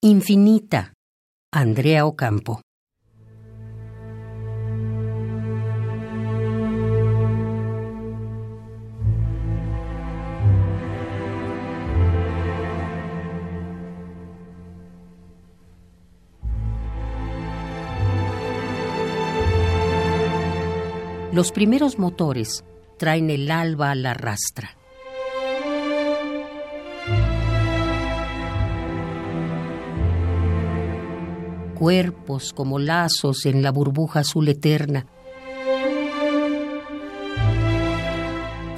Infinita. Andrea Ocampo. Los primeros motores traen el alba a la rastra. Cuerpos como lazos en la burbuja azul eterna.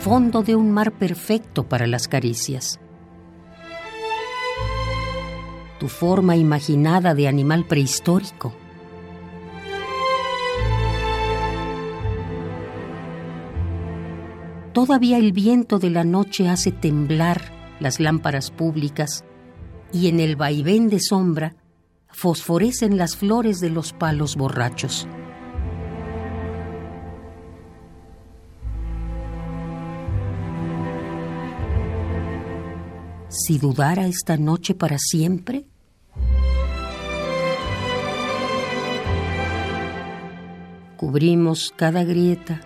Fondo de un mar perfecto para las caricias. Tu forma imaginada de animal prehistórico. Todavía el viento de la noche hace temblar las lámparas públicas y en el vaivén de sombra fosforecen las flores de los palos borrachos. Si dudara esta noche para siempre, cubrimos cada grieta,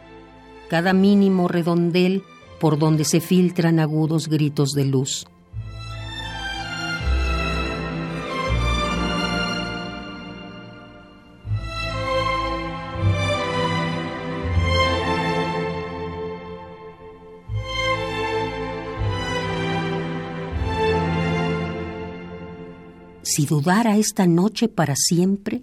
cada mínimo redondel por donde se filtran agudos gritos de luz. Si dudara esta noche para siempre,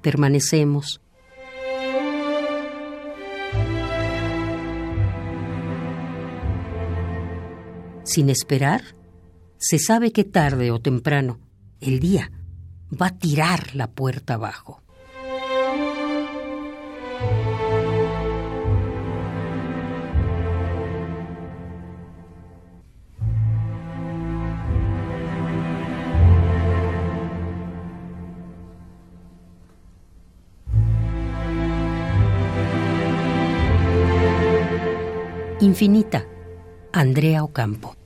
permanecemos. Sin esperar, se sabe que tarde o temprano el día va a tirar la puerta abajo. Infinita. Andrea Ocampo.